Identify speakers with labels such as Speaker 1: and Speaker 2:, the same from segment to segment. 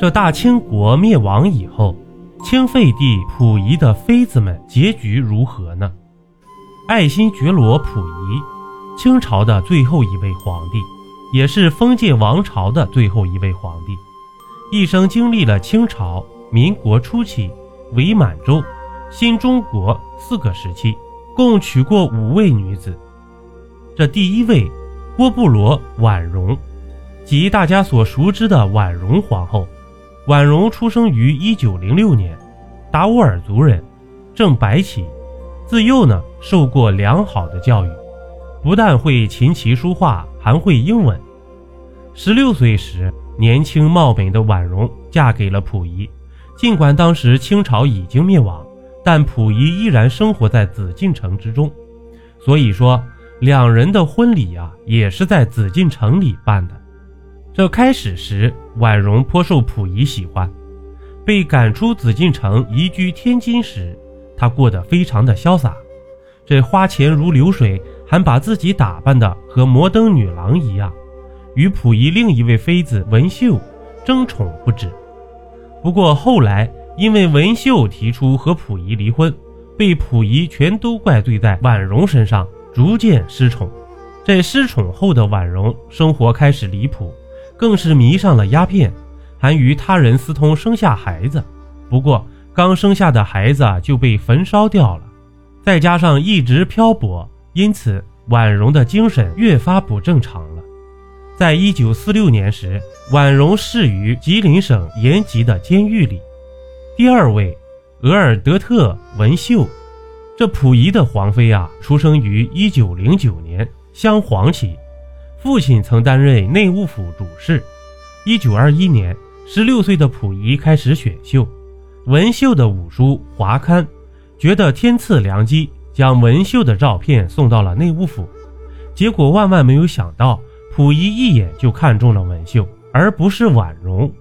Speaker 1: 这大清国灭亡以后，清废帝溥仪的妃子们结局如何呢？爱新觉罗溥仪，清朝的最后一位皇帝，也是封建王朝的最后一位皇帝，一生经历了清朝、民国初期、伪满洲、新中国四个时期，共娶过五位女子。这第一位，郭布罗婉容，即大家所熟知的婉容皇后。婉容出生于一九零六年，达斡尔族人，正白旗。自幼呢，受过良好的教育，不但会琴棋书画，还会英文。十六岁时，年轻貌美的婉容嫁给了溥仪。尽管当时清朝已经灭亡，但溥仪依然生活在紫禁城之中。所以说，两人的婚礼啊，也是在紫禁城里办的。这开始时，婉容颇受溥仪喜欢。被赶出紫禁城，移居天津时，她过得非常的潇洒。这花钱如流水，还把自己打扮的和摩登女郎一样，与溥仪另一位妃子文秀争宠不止。不过后来，因为文秀提出和溥仪离婚，被溥仪全都怪罪在婉容身上，逐渐失宠。这失宠后的婉容，生活开始离谱。更是迷上了鸦片，还与他人私通生下孩子。不过刚生下的孩子就被焚烧掉了，再加上一直漂泊，因此婉容的精神越发不正常了。在一九四六年时，婉容逝于吉林省延吉的监狱里。第二位，额尔德特文秀，这溥仪的皇妃啊，出生于一九零九年，镶黄旗。父亲曾担任内务府主事。一九二一年，十六岁的溥仪开始选秀，文秀的五书华刊觉得天赐良机，将文秀的照片送到了内务府。结果万万没有想到，溥仪一眼就看中了文秀，而不是婉容。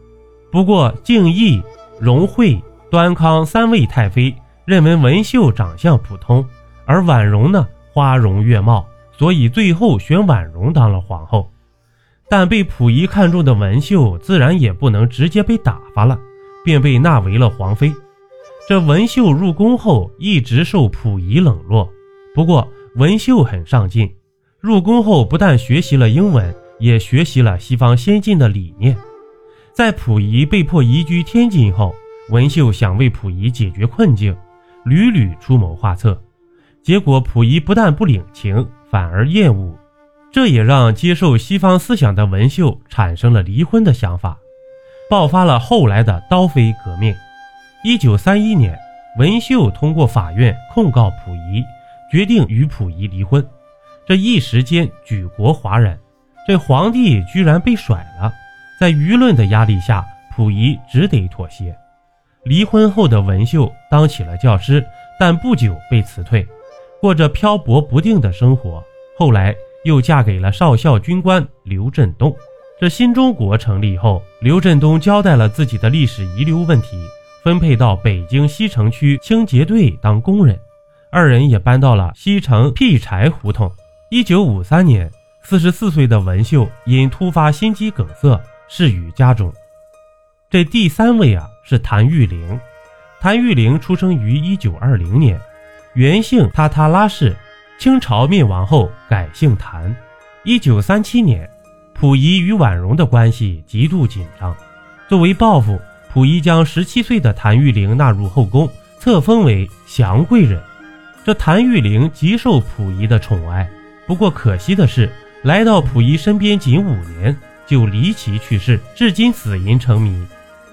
Speaker 1: 不过，敬义、荣惠、端康三位太妃认为文秀长相普通，而婉容呢，花容月貌。所以最后选婉容当了皇后，但被溥仪看中的文秀自然也不能直接被打发了，便被纳为了皇妃。这文秀入宫后一直受溥仪冷落，不过文秀很上进，入宫后不但学习了英文，也学习了西方先进的理念。在溥仪被迫移居天津后，文秀想为溥仪解决困境，屡屡出谋划策，结果溥仪不但不领情。反而厌恶，这也让接受西方思想的文秀产生了离婚的想法，爆发了后来的刀飞革命。一九三一年，文秀通过法院控告溥仪，决定与溥仪离婚。这一时间举国哗然，这皇帝居然被甩了。在舆论的压力下，溥仪只得妥协。离婚后的文秀当起了教师，但不久被辞退。过着漂泊不定的生活，后来又嫁给了少校军官刘振东。这新中国成立后，刘振东交代了自己的历史遗留问题，分配到北京西城区清洁队当工人。二人也搬到了西城劈柴胡同。一九五三年，四十四岁的文秀因突发心肌梗塞逝于家中。这第三位啊是谭玉玲，谭玉玲出生于一九二零年。原姓塔塔拉氏，清朝灭亡后改姓谭。一九三七年，溥仪与婉容的关系极度紧张。作为报复，溥仪将十七岁的谭玉玲纳入后宫，册封为祥贵人。这谭玉玲极受溥仪的宠爱。不过可惜的是，来到溥仪身边仅五年就离奇去世，至今死因成谜。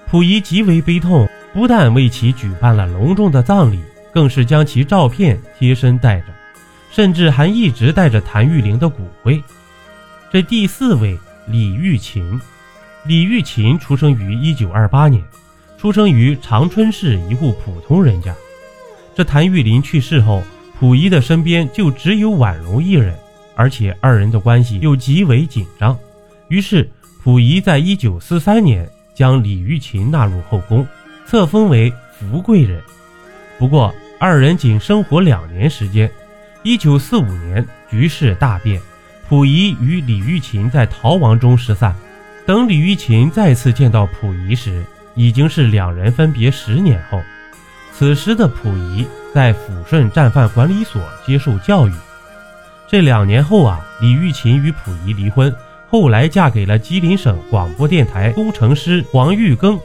Speaker 1: 溥仪极为悲痛，不但为其举办了隆重的葬礼。更是将其照片贴身带着，甚至还一直带着谭玉玲的骨灰。这第四位李玉琴，李玉琴出生于一九二八年，出生于长春市一户普通人家。这谭玉林去世后，溥仪的身边就只有婉容一人，而且二人的关系又极为紧张。于是，溥仪在一九四三年将李玉琴纳入后宫，册封为福贵人。不过，二人仅生活两年时间，一九四五年局势大变，溥仪与李玉琴在逃亡中失散。等李玉琴再次见到溥仪时，已经是两人分别十年后。此时的溥仪在抚顺战犯管理所接受教育。这两年后啊，李玉琴与溥仪离婚，后来嫁给了吉林省广播电台工程师黄玉庚。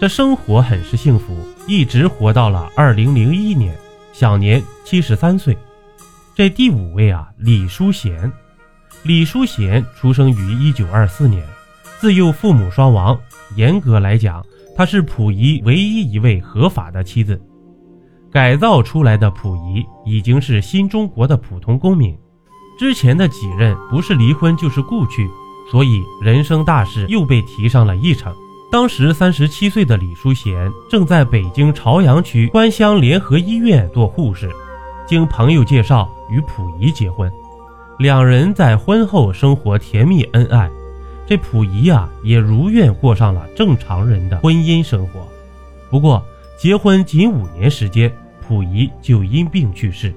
Speaker 1: 这生活很是幸福，一直活到了二零零一年，享年七十三岁。这第五位啊，李淑贤。李淑贤出生于一九二四年，自幼父母双亡。严格来讲，她是溥仪唯一一位合法的妻子。改造出来的溥仪已经是新中国的普通公民。之前的几任不是离婚就是故去，所以人生大事又被提上了议程。当时三十七岁的李淑贤正在北京朝阳区官乡联合医院做护士，经朋友介绍与溥仪结婚。两人在婚后生活甜蜜恩爱，这溥仪呀也如愿过上了正常人的婚姻生活。不过结婚仅五年时间，溥仪就因病去世，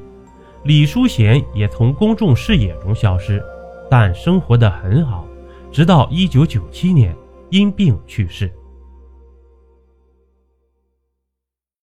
Speaker 1: 李淑贤也从公众视野中消失，但生活的很好，直到一九九七年因病去世。